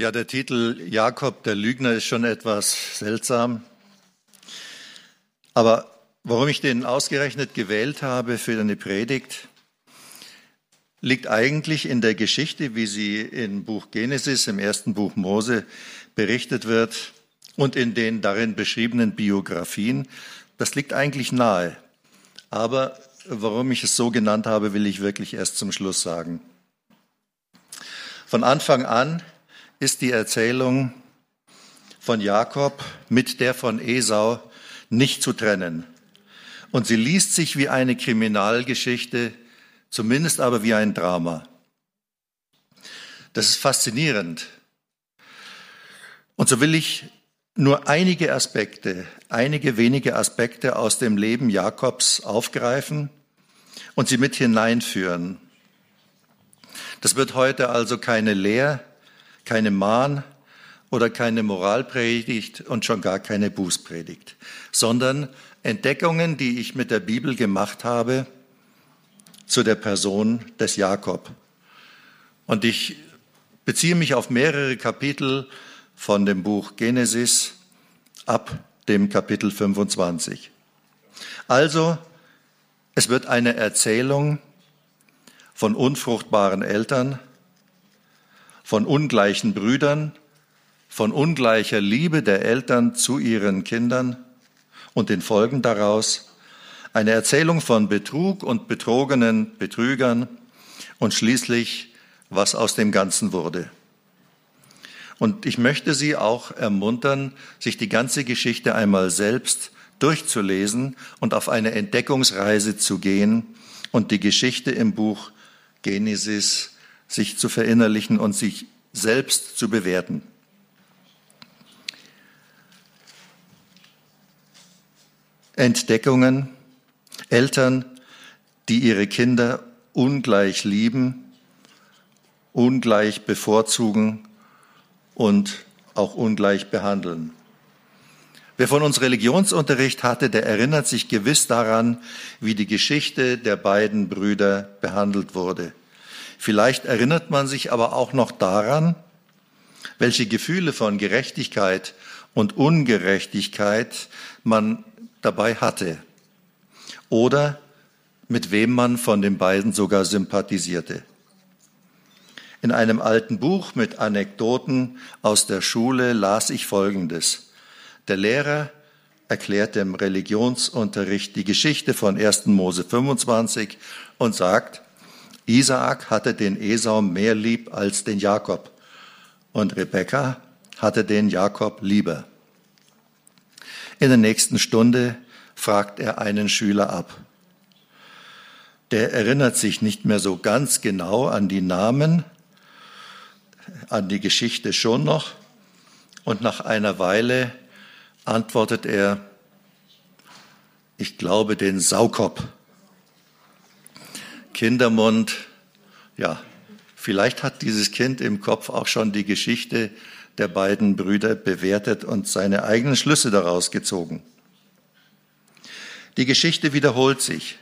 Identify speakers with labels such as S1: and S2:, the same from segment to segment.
S1: Ja, der Titel Jakob, der Lügner, ist schon etwas seltsam. Aber warum ich den ausgerechnet gewählt habe für eine Predigt, liegt eigentlich in der Geschichte, wie sie im Buch Genesis, im ersten Buch Mose, berichtet wird und in den darin beschriebenen Biografien. Das liegt eigentlich nahe. Aber warum ich es so genannt habe, will ich wirklich erst zum Schluss sagen. Von Anfang an ist die Erzählung von Jakob mit der von Esau nicht zu trennen. Und sie liest sich wie eine Kriminalgeschichte, zumindest aber wie ein Drama. Das ist faszinierend. Und so will ich nur einige Aspekte, einige wenige Aspekte aus dem Leben Jakobs aufgreifen und sie mit hineinführen. Das wird heute also keine Lehr- keine Mahn- oder keine Moralpredigt und schon gar keine Bußpredigt, sondern Entdeckungen, die ich mit der Bibel gemacht habe zu der Person des Jakob. Und ich beziehe mich auf mehrere Kapitel von dem Buch Genesis ab dem Kapitel 25. Also, es wird eine Erzählung von unfruchtbaren Eltern, von ungleichen Brüdern, von ungleicher Liebe der Eltern zu ihren Kindern und den Folgen daraus, eine Erzählung von Betrug und betrogenen Betrügern und schließlich, was aus dem Ganzen wurde. Und ich möchte Sie auch ermuntern, sich die ganze Geschichte einmal selbst durchzulesen und auf eine Entdeckungsreise zu gehen und die Geschichte im Buch Genesis sich zu verinnerlichen und sich selbst zu bewerten. Entdeckungen, Eltern, die ihre Kinder ungleich lieben, ungleich bevorzugen und auch ungleich behandeln. Wer von uns Religionsunterricht hatte, der erinnert sich gewiss daran, wie die Geschichte der beiden Brüder behandelt wurde. Vielleicht erinnert man sich aber auch noch daran, welche Gefühle von Gerechtigkeit und Ungerechtigkeit man dabei hatte oder mit wem man von den beiden sogar sympathisierte. In einem alten Buch mit Anekdoten aus der Schule las ich Folgendes. Der Lehrer erklärt dem Religionsunterricht die Geschichte von 1. Mose 25 und sagt, Isaak hatte den Esau mehr lieb als den Jakob und Rebekka hatte den Jakob lieber. In der nächsten Stunde fragt er einen Schüler ab. Der erinnert sich nicht mehr so ganz genau an die Namen, an die Geschichte schon noch. Und nach einer Weile antwortet er, ich glaube den Saukop. Kindermund, ja, vielleicht hat dieses Kind im Kopf auch schon die Geschichte der beiden Brüder bewertet und seine eigenen Schlüsse daraus gezogen. Die Geschichte wiederholt sich.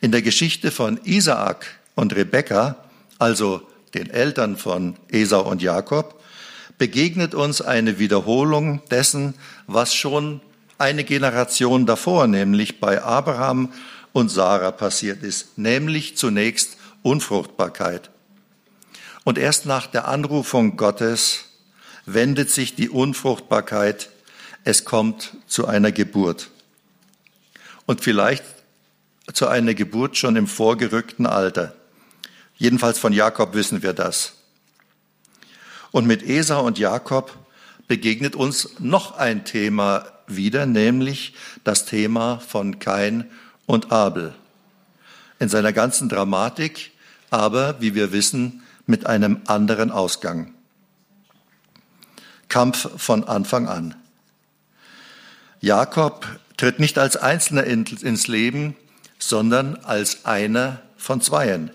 S1: In der Geschichte von Isaak und Rebekka, also den Eltern von Esau und Jakob, begegnet uns eine Wiederholung dessen, was schon eine Generation davor, nämlich bei Abraham und Sarah passiert ist, nämlich zunächst Unfruchtbarkeit. Und erst nach der Anrufung Gottes wendet sich die Unfruchtbarkeit, es kommt zu einer Geburt. Und vielleicht zu einer Geburt schon im vorgerückten Alter. Jedenfalls von Jakob wissen wir das. Und mit Esau und Jakob begegnet uns noch ein Thema wieder, nämlich das Thema von Kain und Abel. In seiner ganzen Dramatik, aber, wie wir wissen, mit einem anderen Ausgang. Kampf von Anfang an. Jakob tritt nicht als Einzelner ins Leben, sondern als einer von Zweien.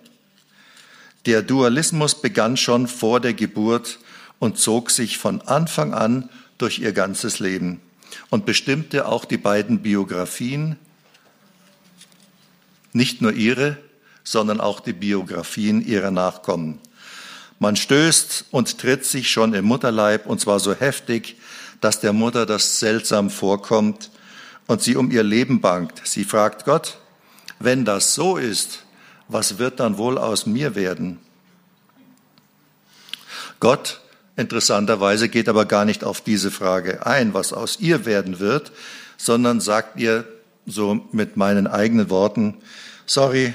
S1: Der Dualismus begann schon vor der Geburt und zog sich von Anfang an durch ihr ganzes Leben und bestimmte auch die beiden Biografien, nicht nur ihre, sondern auch die Biografien ihrer Nachkommen. Man stößt und tritt sich schon im Mutterleib und zwar so heftig, dass der Mutter das seltsam vorkommt und sie um ihr Leben bangt. Sie fragt Gott, wenn das so ist, was wird dann wohl aus mir werden? Gott interessanterweise geht aber gar nicht auf diese Frage ein, was aus ihr werden wird, sondern sagt ihr so mit meinen eigenen Worten, sorry,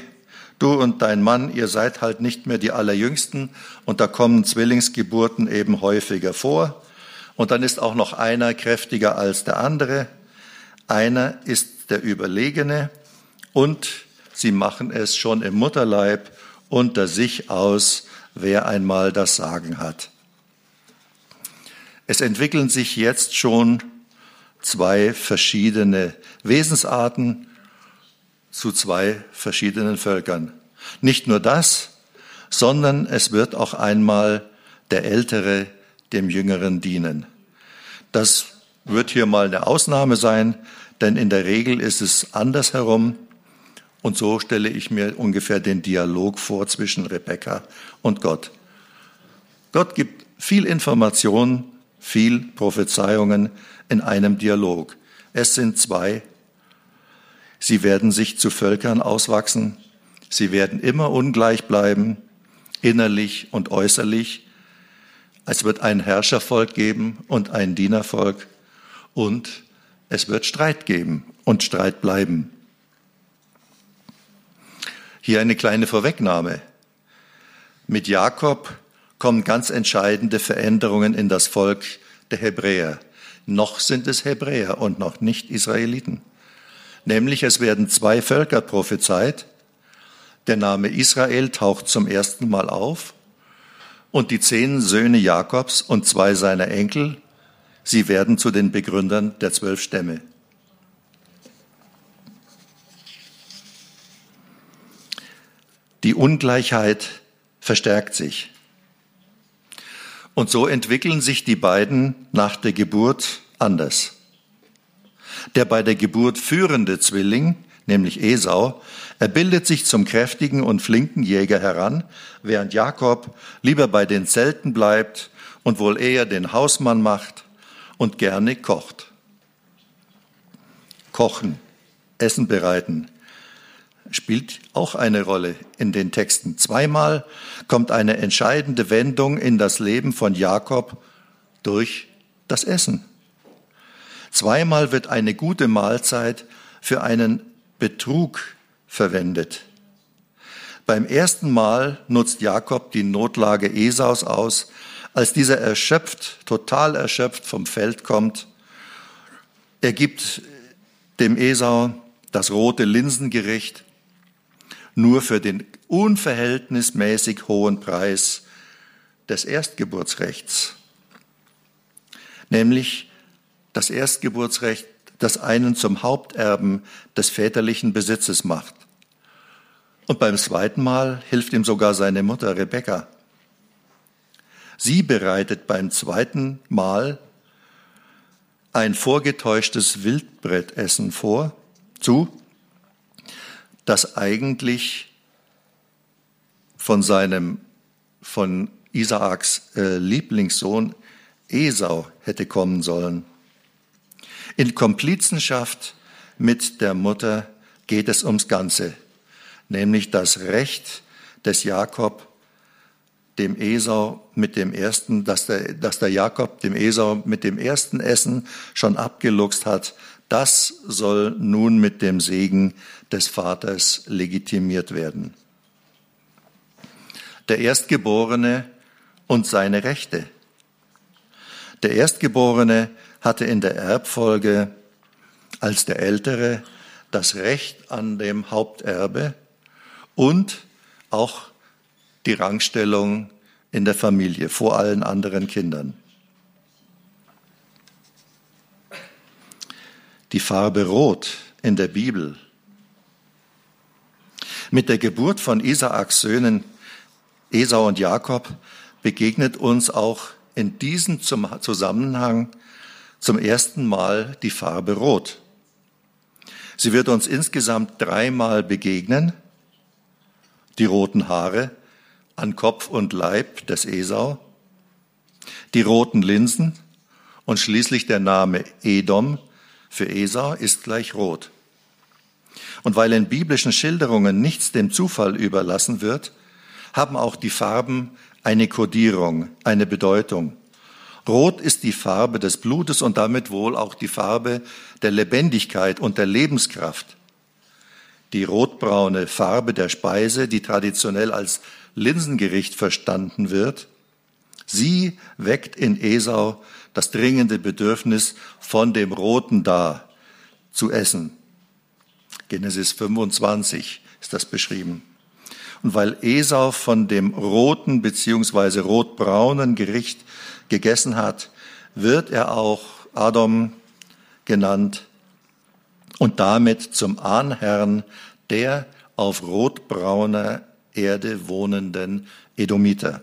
S1: du und dein Mann, ihr seid halt nicht mehr die Allerjüngsten und da kommen Zwillingsgeburten eben häufiger vor. Und dann ist auch noch einer kräftiger als der andere. Einer ist der Überlegene und sie machen es schon im Mutterleib unter sich aus, wer einmal das Sagen hat. Es entwickeln sich jetzt schon zwei verschiedene Wesensarten zu zwei verschiedenen Völkern. Nicht nur das, sondern es wird auch einmal der Ältere dem Jüngeren dienen. Das wird hier mal eine Ausnahme sein, denn in der Regel ist es andersherum. Und so stelle ich mir ungefähr den Dialog vor zwischen Rebekka und Gott. Gott gibt viel Information, viel Prophezeiungen in einem Dialog. Es sind zwei. Sie werden sich zu Völkern auswachsen. Sie werden immer ungleich bleiben, innerlich und äußerlich. Es wird ein Herrschervolk geben und ein Dienervolk. Und es wird Streit geben und Streit bleiben. Hier eine kleine Vorwegnahme. Mit Jakob kommen ganz entscheidende Veränderungen in das Volk der Hebräer. Noch sind es Hebräer und noch nicht Israeliten. Nämlich es werden zwei Völker prophezeit. Der Name Israel taucht zum ersten Mal auf und die zehn Söhne Jakobs und zwei seiner Enkel, sie werden zu den Begründern der zwölf Stämme. Die Ungleichheit verstärkt sich. Und so entwickeln sich die beiden nach der Geburt anders. Der bei der Geburt führende Zwilling, nämlich Esau, er bildet sich zum kräftigen und flinken Jäger heran, während Jakob lieber bei den Zelten bleibt und wohl eher den Hausmann macht und gerne kocht. Kochen, Essen bereiten, spielt auch eine Rolle in den Texten. Zweimal kommt eine entscheidende Wendung in das Leben von Jakob durch das Essen. Zweimal wird eine gute Mahlzeit für einen Betrug verwendet. Beim ersten Mal nutzt Jakob die Notlage Esaus aus, als dieser erschöpft, total erschöpft vom Feld kommt. Er gibt dem Esau das rote Linsengericht nur für den unverhältnismäßig hohen Preis des Erstgeburtsrechts, nämlich das Erstgeburtsrecht, das einen zum Haupterben des väterlichen Besitzes macht. Und beim zweiten Mal hilft ihm sogar seine Mutter Rebekka. Sie bereitet beim zweiten Mal ein vorgetäuschtes Wildbrettessen vor, zu, das eigentlich von seinem, von Isaaks äh, Lieblingssohn Esau hätte kommen sollen. In Komplizenschaft mit der Mutter geht es ums Ganze, nämlich das Recht des Jakob, dem Esau mit dem ersten, dass der, dass der Jakob dem Esau mit dem ersten Essen schon abgeluchst hat, das soll nun mit dem Segen des Vaters legitimiert werden. Der Erstgeborene und seine Rechte. Der Erstgeborene hatte in der Erbfolge als der Ältere das Recht an dem Haupterbe und auch die Rangstellung in der Familie vor allen anderen Kindern. Die Farbe Rot in der Bibel. Mit der Geburt von Isaaks Söhnen Esau und Jakob begegnet uns auch in diesem Zusammenhang zum ersten Mal die Farbe Rot. Sie wird uns insgesamt dreimal begegnen. Die roten Haare an Kopf und Leib des Esau, die roten Linsen und schließlich der Name Edom für Esau ist gleich rot. Und weil in biblischen Schilderungen nichts dem Zufall überlassen wird, haben auch die Farben eine Kodierung, eine Bedeutung. Rot ist die Farbe des Blutes und damit wohl auch die Farbe der Lebendigkeit und der Lebenskraft. Die rotbraune Farbe der Speise, die traditionell als Linsengericht verstanden wird, sie weckt in Esau das dringende Bedürfnis, von dem Roten da zu essen. Genesis 25 ist das beschrieben. Und weil Esau von dem roten beziehungsweise rotbraunen Gericht gegessen hat, wird er auch Adam genannt und damit zum Ahnherrn der auf rotbrauner Erde wohnenden Edomiter.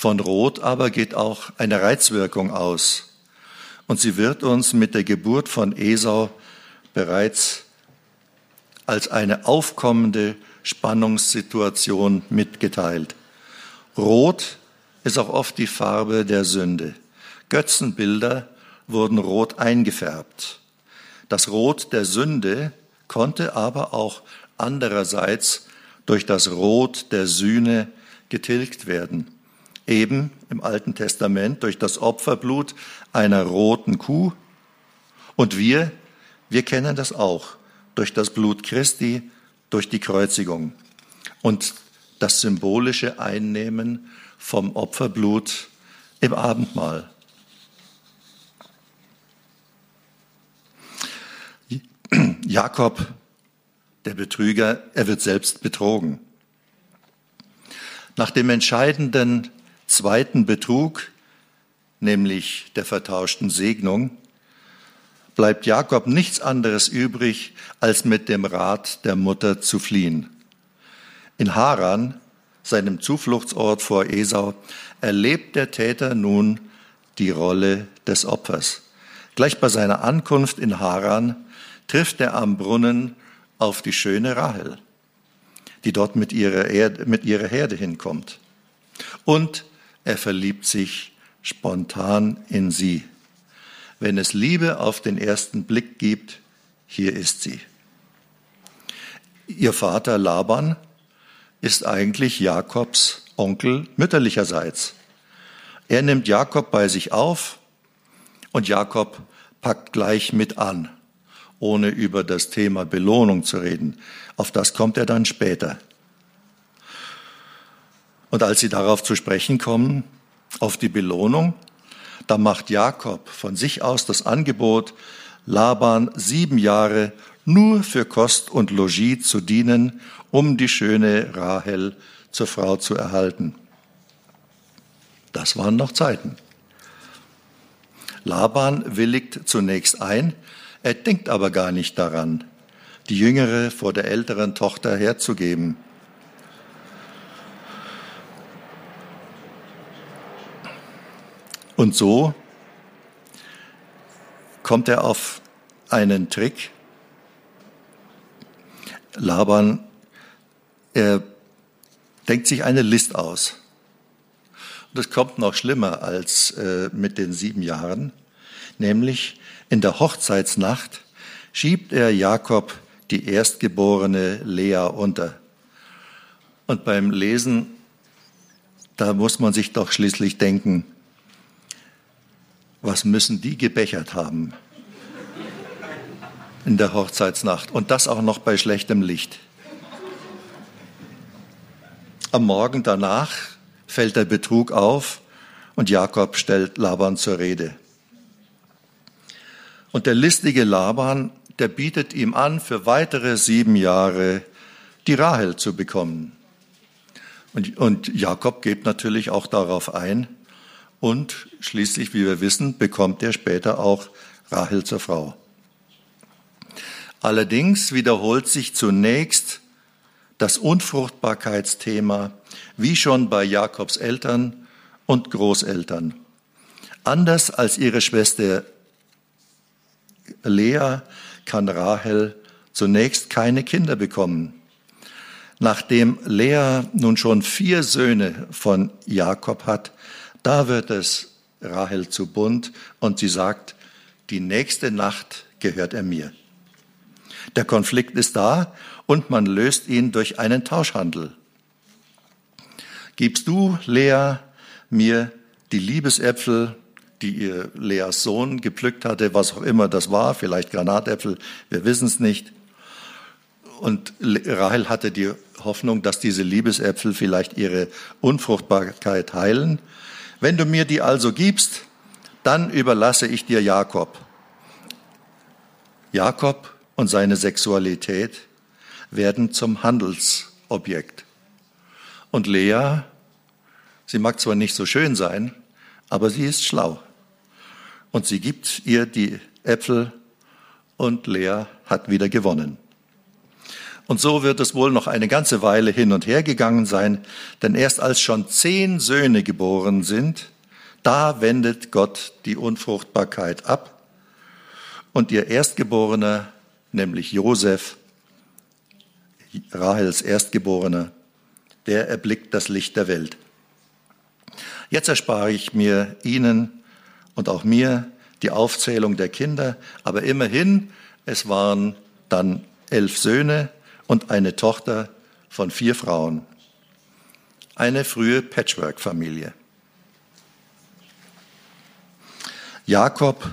S1: Von Rot aber geht auch eine Reizwirkung aus. Und sie wird uns mit der Geburt von Esau bereits als eine aufkommende Spannungssituation mitgeteilt. Rot ist auch oft die Farbe der Sünde. Götzenbilder wurden rot eingefärbt. Das Rot der Sünde konnte aber auch andererseits durch das Rot der Sühne getilgt werden eben im Alten Testament durch das Opferblut einer roten Kuh. Und wir, wir kennen das auch durch das Blut Christi, durch die Kreuzigung und das symbolische Einnehmen vom Opferblut im Abendmahl. Jakob, der Betrüger, er wird selbst betrogen. Nach dem entscheidenden zweiten Betrug, nämlich der vertauschten Segnung, bleibt Jakob nichts anderes übrig, als mit dem Rat der Mutter zu fliehen. In Haran, seinem Zufluchtsort vor Esau, erlebt der Täter nun die Rolle des Opfers. Gleich bei seiner Ankunft in Haran trifft er am Brunnen auf die schöne Rahel, die dort mit ihrer, Erde, mit ihrer Herde hinkommt. Und er verliebt sich spontan in sie. Wenn es Liebe auf den ersten Blick gibt, hier ist sie. Ihr Vater Laban ist eigentlich Jakobs Onkel mütterlicherseits. Er nimmt Jakob bei sich auf und Jakob packt gleich mit an, ohne über das Thema Belohnung zu reden. Auf das kommt er dann später. Und als sie darauf zu sprechen kommen, auf die Belohnung, da macht Jakob von sich aus das Angebot, Laban sieben Jahre nur für Kost und Logis zu dienen, um die schöne Rahel zur Frau zu erhalten. Das waren noch Zeiten. Laban willigt zunächst ein, er denkt aber gar nicht daran, die jüngere vor der älteren Tochter herzugeben. Und so kommt er auf einen Trick. Laban, er denkt sich eine List aus. Und das kommt noch schlimmer als äh, mit den sieben Jahren. Nämlich in der Hochzeitsnacht schiebt er Jakob die erstgeborene Lea unter. Und beim Lesen, da muss man sich doch schließlich denken, was müssen die gebechert haben in der Hochzeitsnacht und das auch noch bei schlechtem Licht. Am Morgen danach fällt der Betrug auf und Jakob stellt Laban zur Rede. Und der listige Laban, der bietet ihm an, für weitere sieben Jahre die Rahel zu bekommen. Und, und Jakob geht natürlich auch darauf ein und schließlich, wie wir wissen, bekommt er später auch Rahel zur Frau. Allerdings wiederholt sich zunächst das Unfruchtbarkeitsthema, wie schon bei Jakobs Eltern und Großeltern. Anders als ihre Schwester Lea kann Rahel zunächst keine Kinder bekommen. Nachdem Lea nun schon vier Söhne von Jakob hat, da wird es Rahel zu bunt und sie sagt, die nächste Nacht gehört er mir. Der Konflikt ist da und man löst ihn durch einen Tauschhandel. Gibst du, Lea, mir die Liebesäpfel, die ihr Leas Sohn gepflückt hatte, was auch immer das war, vielleicht Granatäpfel, wir wissen es nicht. Und Rahel hatte die Hoffnung, dass diese Liebesäpfel vielleicht ihre Unfruchtbarkeit heilen. Wenn du mir die also gibst, dann überlasse ich dir Jakob. Jakob und seine Sexualität werden zum Handelsobjekt. Und Lea, sie mag zwar nicht so schön sein, aber sie ist schlau. Und sie gibt ihr die Äpfel und Lea hat wieder gewonnen. Und so wird es wohl noch eine ganze Weile hin und her gegangen sein, denn erst als schon zehn Söhne geboren sind, da wendet Gott die Unfruchtbarkeit ab und ihr Erstgeborener, nämlich Josef, Rahels Erstgeborener, der erblickt das Licht der Welt. Jetzt erspare ich mir Ihnen und auch mir die Aufzählung der Kinder, aber immerhin, es waren dann elf Söhne und eine Tochter von vier Frauen. Eine frühe Patchwork-Familie. Jakob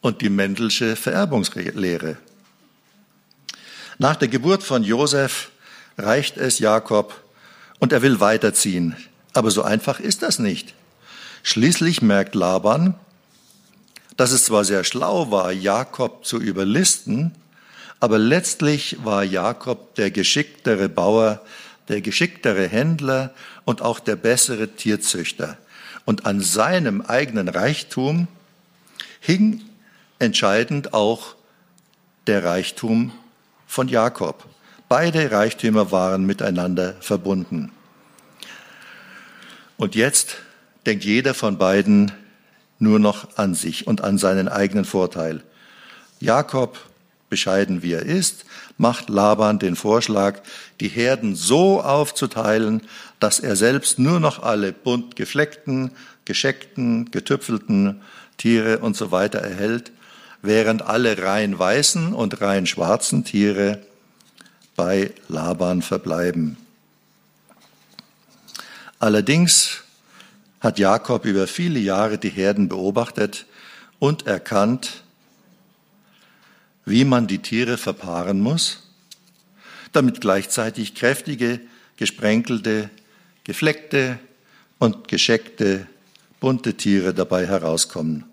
S1: und die Mendelsche Vererbungslehre. Nach der Geburt von Josef reicht es Jakob und er will weiterziehen. Aber so einfach ist das nicht. Schließlich merkt Laban, dass es zwar sehr schlau war, Jakob zu überlisten, aber letztlich war Jakob der geschicktere Bauer, der geschicktere Händler und auch der bessere Tierzüchter. Und an seinem eigenen Reichtum hing entscheidend auch der Reichtum von Jakob. Beide Reichtümer waren miteinander verbunden. Und jetzt denkt jeder von beiden nur noch an sich und an seinen eigenen Vorteil. Jakob, bescheiden wie er ist, macht Laban den Vorschlag, die Herden so aufzuteilen, dass er selbst nur noch alle bunt gefleckten, gescheckten, getüpfelten Tiere und so weiter erhält während alle rein weißen und rein schwarzen Tiere bei Laban verbleiben. Allerdings hat Jakob über viele Jahre die Herden beobachtet und erkannt, wie man die Tiere verpaaren muss, damit gleichzeitig kräftige, gesprenkelte, gefleckte und gescheckte, bunte Tiere dabei herauskommen.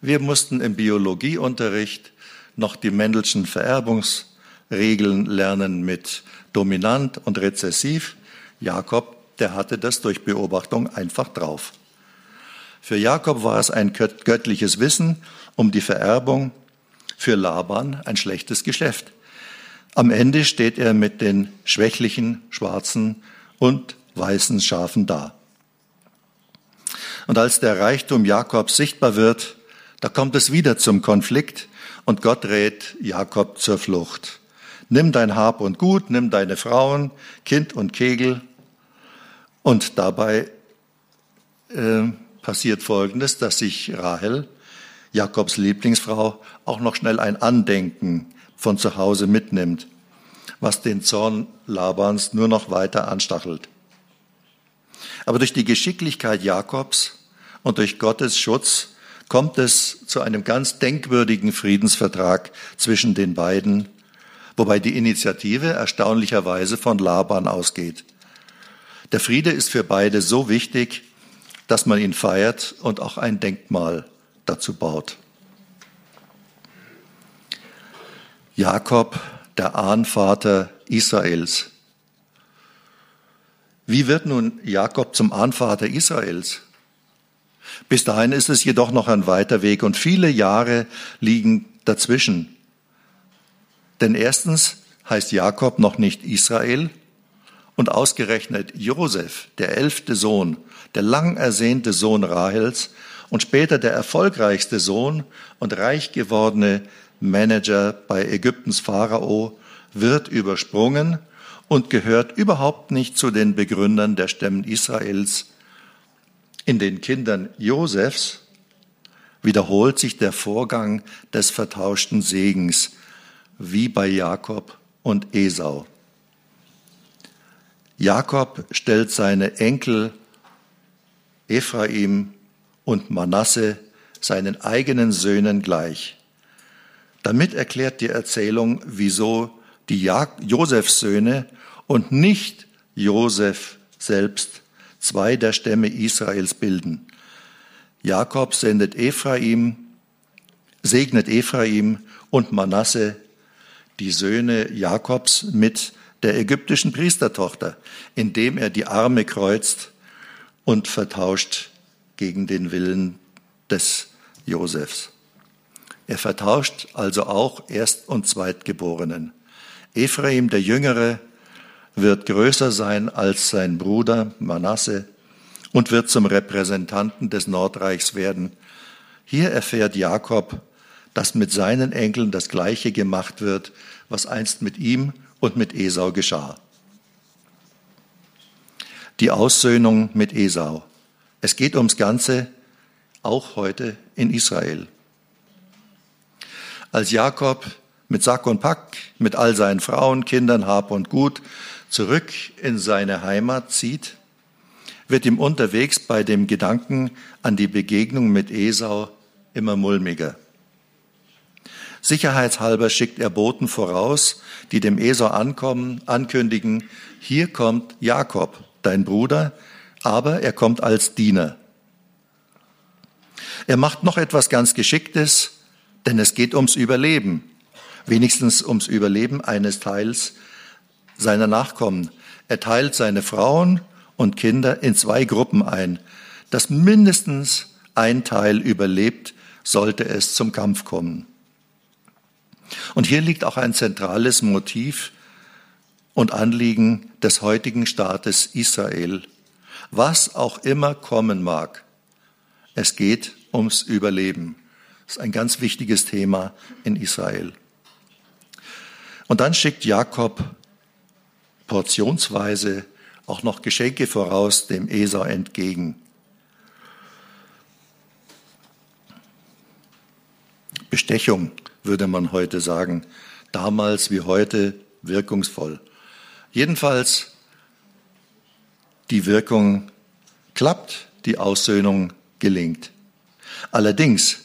S1: Wir mussten im Biologieunterricht noch die Mendelschen Vererbungsregeln lernen mit dominant und rezessiv. Jakob, der hatte das durch Beobachtung einfach drauf. Für Jakob war es ein göttliches Wissen um die Vererbung, für Laban ein schlechtes Geschäft. Am Ende steht er mit den schwächlichen, schwarzen und weißen Schafen da. Und als der Reichtum Jakobs sichtbar wird, da kommt es wieder zum Konflikt und Gott rät Jakob zur Flucht. Nimm dein Hab und Gut, nimm deine Frauen, Kind und Kegel. Und dabei äh, passiert Folgendes, dass sich Rahel, Jakobs Lieblingsfrau, auch noch schnell ein Andenken von zu Hause mitnimmt, was den Zorn Labans nur noch weiter anstachelt. Aber durch die Geschicklichkeit Jakobs und durch Gottes Schutz kommt es zu einem ganz denkwürdigen Friedensvertrag zwischen den beiden, wobei die Initiative erstaunlicherweise von Laban ausgeht. Der Friede ist für beide so wichtig, dass man ihn feiert und auch ein Denkmal dazu baut. Jakob, der Ahnvater Israels. Wie wird nun Jakob zum Ahnvater Israels? Bis dahin ist es jedoch noch ein weiter Weg und viele Jahre liegen dazwischen. Denn erstens heißt Jakob noch nicht Israel und ausgerechnet Josef, der elfte Sohn, der lang ersehnte Sohn Rahels und später der erfolgreichste Sohn und reich gewordene Manager bei Ägyptens Pharao, wird übersprungen und gehört überhaupt nicht zu den Begründern der Stämmen Israels. In den Kindern Josefs wiederholt sich der Vorgang des vertauschten Segens, wie bei Jakob und Esau. Jakob stellt seine Enkel Ephraim und Manasse seinen eigenen Söhnen gleich. Damit erklärt die Erzählung, wieso die Josefs Söhne und nicht Josef selbst zwei der Stämme Israels bilden. Jakob sendet Ephraim, segnet Ephraim und Manasse, die Söhne Jakobs, mit der ägyptischen Priestertochter, indem er die Arme kreuzt und vertauscht gegen den Willen des Josefs. Er vertauscht also auch Erst- und Zweitgeborenen. Ephraim, der Jüngere, wird größer sein als sein Bruder Manasse und wird zum Repräsentanten des Nordreichs werden. Hier erfährt Jakob, dass mit seinen Enkeln das Gleiche gemacht wird, was einst mit ihm und mit Esau geschah. Die Aussöhnung mit Esau. Es geht ums Ganze, auch heute in Israel. Als Jakob mit Sack und Pack, mit all seinen Frauen, Kindern, Hab und Gut zurück in seine Heimat zieht, wird ihm unterwegs bei dem Gedanken an die Begegnung mit Esau immer mulmiger. Sicherheitshalber schickt er Boten voraus, die dem Esau ankommen, ankündigen, hier kommt Jakob, dein Bruder, aber er kommt als Diener. Er macht noch etwas ganz Geschicktes, denn es geht ums Überleben, wenigstens ums Überleben eines Teils seiner Nachkommen. Er teilt seine Frauen und Kinder in zwei Gruppen ein, dass mindestens ein Teil überlebt, sollte es zum Kampf kommen. Und hier liegt auch ein zentrales Motiv und Anliegen des heutigen Staates Israel. Was auch immer kommen mag, es geht ums Überleben. Das ist ein ganz wichtiges Thema in Israel. Und dann schickt Jakob portionsweise auch noch Geschenke voraus dem Esau entgegen. Bestechung, würde man heute sagen, damals wie heute wirkungsvoll. Jedenfalls, die Wirkung klappt, die Aussöhnung gelingt. Allerdings,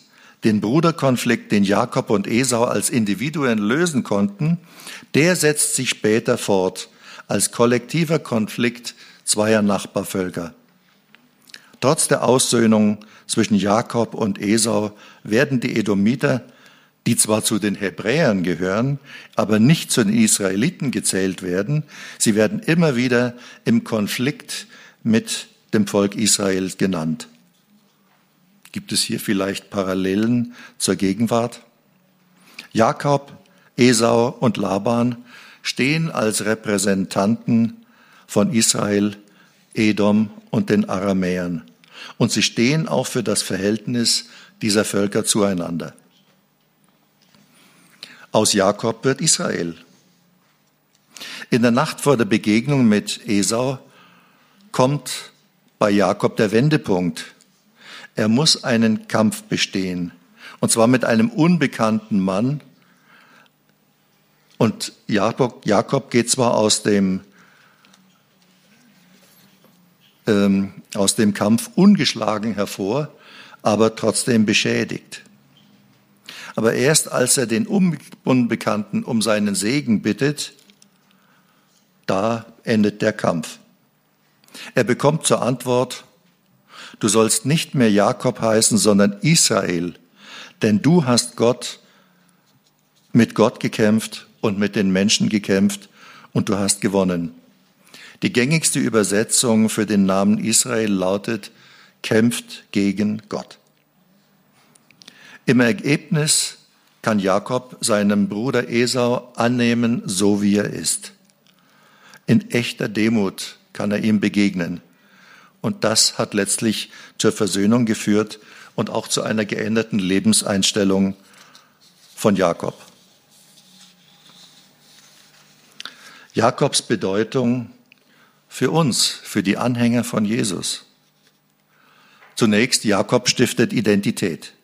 S1: den Bruderkonflikt, den Jakob und Esau als Individuen lösen konnten, der setzt sich später fort als kollektiver Konflikt zweier Nachbarvölker. Trotz der Aussöhnung zwischen Jakob und Esau werden die Edomiter, die zwar zu den Hebräern gehören, aber nicht zu den Israeliten gezählt werden, sie werden immer wieder im Konflikt mit dem Volk Israel genannt. Gibt es hier vielleicht Parallelen zur Gegenwart? Jakob, Esau und Laban stehen als Repräsentanten von Israel, Edom und den Aramäern. Und sie stehen auch für das Verhältnis dieser Völker zueinander. Aus Jakob wird Israel. In der Nacht vor der Begegnung mit Esau kommt bei Jakob der Wendepunkt. Er muss einen Kampf bestehen, und zwar mit einem unbekannten Mann. Und Jakob, Jakob geht zwar aus dem, ähm, aus dem Kampf ungeschlagen hervor, aber trotzdem beschädigt. Aber erst als er den Unbekannten um seinen Segen bittet, da endet der Kampf. Er bekommt zur Antwort, Du sollst nicht mehr Jakob heißen, sondern Israel, denn du hast Gott mit Gott gekämpft und mit den Menschen gekämpft und du hast gewonnen. Die gängigste Übersetzung für den Namen Israel lautet kämpft gegen Gott. Im Ergebnis kann Jakob seinem Bruder Esau annehmen, so wie er ist. In echter Demut kann er ihm begegnen. Und das hat letztlich zur Versöhnung geführt und auch zu einer geänderten Lebenseinstellung von Jakob. Jakobs Bedeutung für uns, für die Anhänger von Jesus. Zunächst, Jakob stiftet Identität.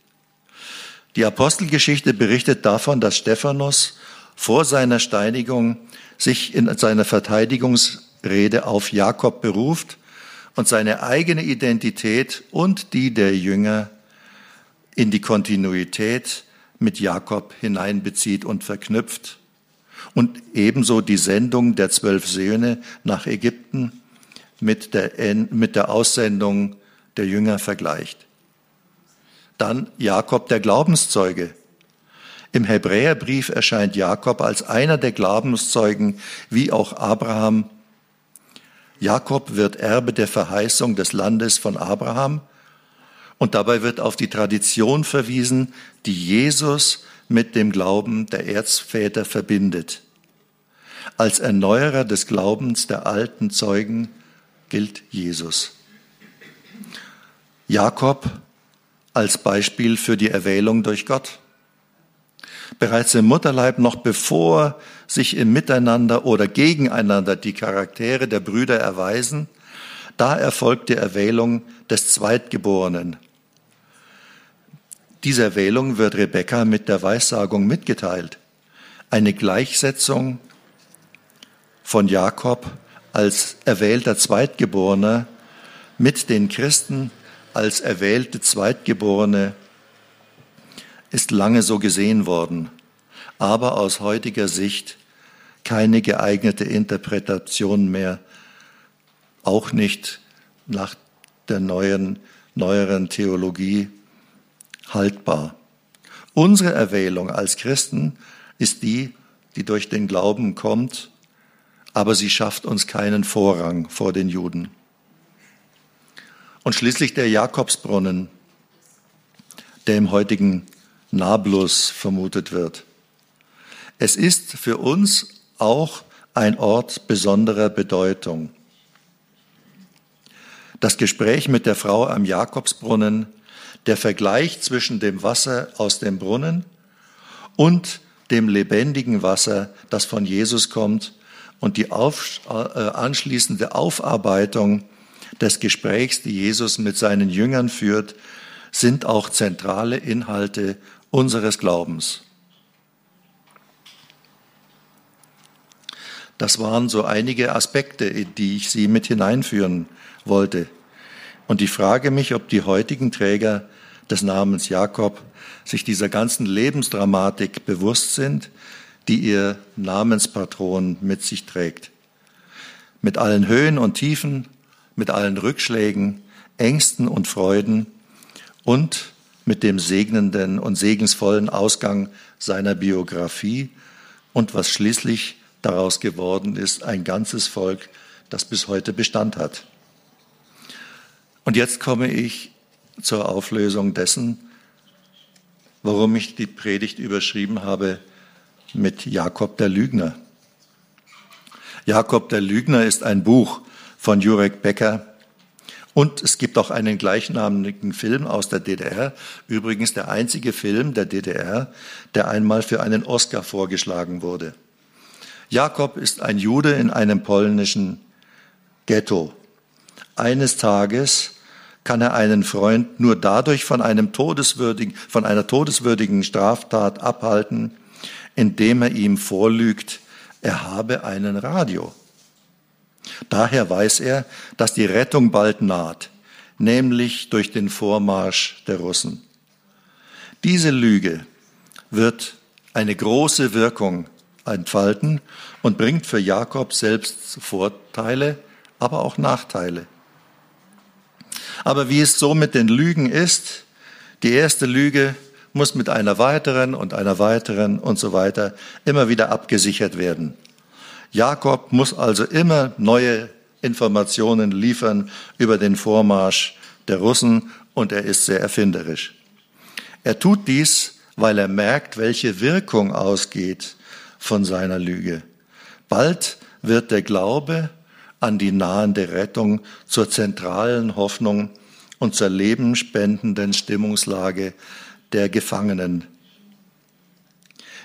S1: Die Apostelgeschichte berichtet davon, dass Stephanus vor seiner Steinigung sich in seiner Verteidigungsrede auf Jakob beruft und seine eigene Identität und die der Jünger in die Kontinuität mit Jakob hineinbezieht und verknüpft und ebenso die Sendung der zwölf Söhne nach Ägypten mit der, mit der Aussendung der Jünger vergleicht. Dann Jakob der Glaubenszeuge. Im Hebräerbrief erscheint Jakob als einer der Glaubenszeugen, wie auch Abraham. Jakob wird Erbe der Verheißung des Landes von Abraham und dabei wird auf die Tradition verwiesen, die Jesus mit dem Glauben der Erzväter verbindet. Als Erneuerer des Glaubens der alten Zeugen gilt Jesus. Jakob als Beispiel für die Erwählung durch Gott. Bereits im Mutterleib, noch bevor sich im Miteinander oder gegeneinander die Charaktere der Brüder erweisen, da erfolgt die Erwählung des Zweitgeborenen. Diese Erwählung wird Rebekka mit der Weissagung mitgeteilt. Eine Gleichsetzung von Jakob als erwählter Zweitgeborener mit den Christen als erwählte Zweitgeborene ist lange so gesehen worden, aber aus heutiger Sicht keine geeignete Interpretation mehr, auch nicht nach der neuen, neueren Theologie haltbar. Unsere Erwählung als Christen ist die, die durch den Glauben kommt aber sie schafft uns keinen Vorrang vor den Juden. Und schließlich der Jakobsbrunnen, der im heutigen Nablus vermutet wird. Es ist für uns auch ein Ort besonderer Bedeutung. Das Gespräch mit der Frau am Jakobsbrunnen, der Vergleich zwischen dem Wasser aus dem Brunnen und dem lebendigen Wasser, das von Jesus kommt und die äh, anschließende Aufarbeitung des Gesprächs, die Jesus mit seinen Jüngern führt, sind auch zentrale Inhalte unseres Glaubens. Das waren so einige Aspekte, in die ich Sie mit hineinführen wollte. Und ich frage mich, ob die heutigen Träger des Namens Jakob sich dieser ganzen Lebensdramatik bewusst sind, die ihr Namenspatron mit sich trägt. Mit allen Höhen und Tiefen, mit allen Rückschlägen, Ängsten und Freuden und mit dem segnenden und segensvollen Ausgang seiner Biografie und was schließlich daraus geworden ist, ein ganzes Volk, das bis heute Bestand hat. Und jetzt komme ich zur Auflösung dessen, warum ich die Predigt überschrieben habe, mit Jakob der Lügner. Jakob der Lügner ist ein Buch von Jurek Becker und es gibt auch einen gleichnamigen Film aus der DDR, übrigens der einzige Film der DDR, der einmal für einen Oscar vorgeschlagen wurde. Jakob ist ein Jude in einem polnischen Ghetto. Eines Tages kann er einen Freund nur dadurch von einem todeswürdigen, von einer todeswürdigen Straftat abhalten, indem er ihm vorlügt, er habe einen Radio. Daher weiß er, dass die Rettung bald naht, nämlich durch den Vormarsch der Russen. Diese Lüge wird eine große Wirkung entfalten und bringt für Jakob selbst Vorteile, aber auch Nachteile. Aber wie es so mit den Lügen ist, die erste Lüge muss mit einer weiteren und einer weiteren und so weiter immer wieder abgesichert werden. Jakob muss also immer neue Informationen liefern über den Vormarsch der Russen und er ist sehr erfinderisch. Er tut dies, weil er merkt, welche Wirkung ausgeht von seiner Lüge. Bald wird der Glaube an die nahende Rettung zur zentralen Hoffnung und zur lebenspendenden Stimmungslage der Gefangenen.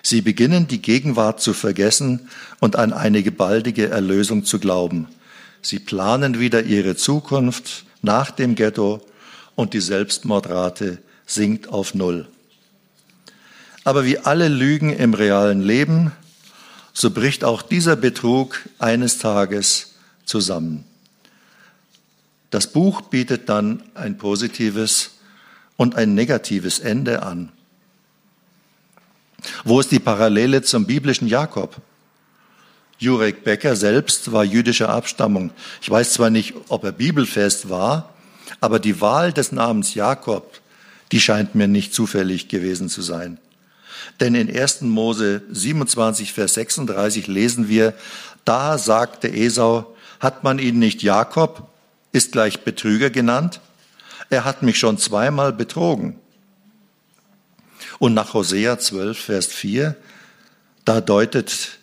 S1: Sie beginnen die Gegenwart zu vergessen und an eine gebaldige Erlösung zu glauben. Sie planen wieder ihre Zukunft nach dem Ghetto und die Selbstmordrate sinkt auf Null. Aber wie alle Lügen im realen Leben, so bricht auch dieser Betrug eines Tages zusammen. Das Buch bietet dann ein positives und ein negatives Ende an. Wo ist die Parallele zum biblischen Jakob? Jurek Becker selbst war jüdischer Abstammung. Ich weiß zwar nicht, ob er bibelfest war, aber die Wahl des Namens Jakob, die scheint mir nicht zufällig gewesen zu sein. Denn in 1. Mose 27, Vers 36 lesen wir, da sagte Esau, hat man ihn nicht Jakob, ist gleich Betrüger genannt? Er hat mich schon zweimal betrogen. Und nach Hosea 12, Vers 4, da deutet,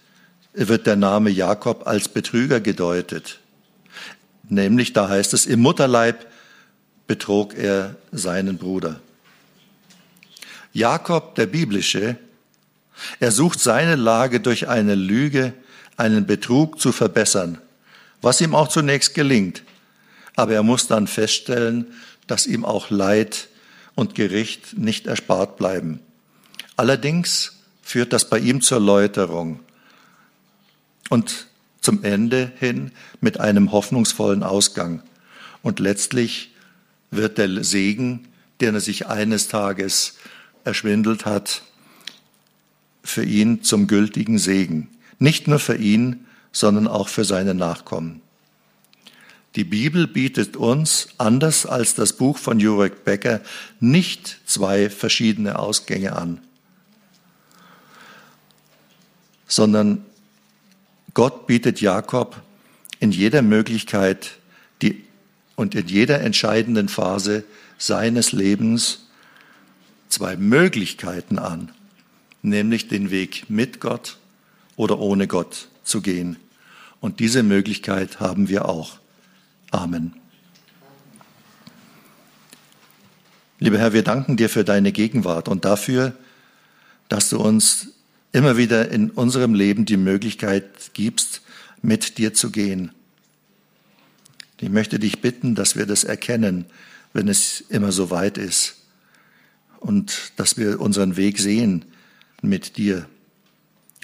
S1: wird der Name Jakob als Betrüger gedeutet. Nämlich, da heißt es, im Mutterleib betrog er seinen Bruder. Jakob, der biblische, er sucht seine Lage durch eine Lüge, einen Betrug zu verbessern, was ihm auch zunächst gelingt. Aber er muss dann feststellen, dass ihm auch Leid und Gericht nicht erspart bleiben. Allerdings führt das bei ihm zur Läuterung und zum Ende hin mit einem hoffnungsvollen Ausgang. Und letztlich wird der Segen, den er sich eines Tages erschwindelt hat, für ihn zum gültigen Segen. Nicht nur für ihn, sondern auch für seine Nachkommen. Die Bibel bietet uns, anders als das Buch von Jurek Becker, nicht zwei verschiedene Ausgänge an, sondern Gott bietet Jakob in jeder Möglichkeit die, und in jeder entscheidenden Phase seines Lebens zwei Möglichkeiten an, nämlich den Weg mit Gott oder ohne Gott zu gehen. Und diese Möglichkeit haben wir auch. Amen. Lieber Herr, wir danken dir für deine Gegenwart und dafür, dass du uns immer wieder in unserem Leben die Möglichkeit gibst, mit dir zu gehen. Ich möchte dich bitten, dass wir das erkennen, wenn es immer so weit ist und dass wir unseren Weg sehen mit dir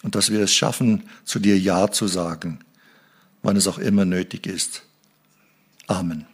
S1: und dass wir es schaffen, zu dir Ja zu sagen, wann es auch immer nötig ist. Amen.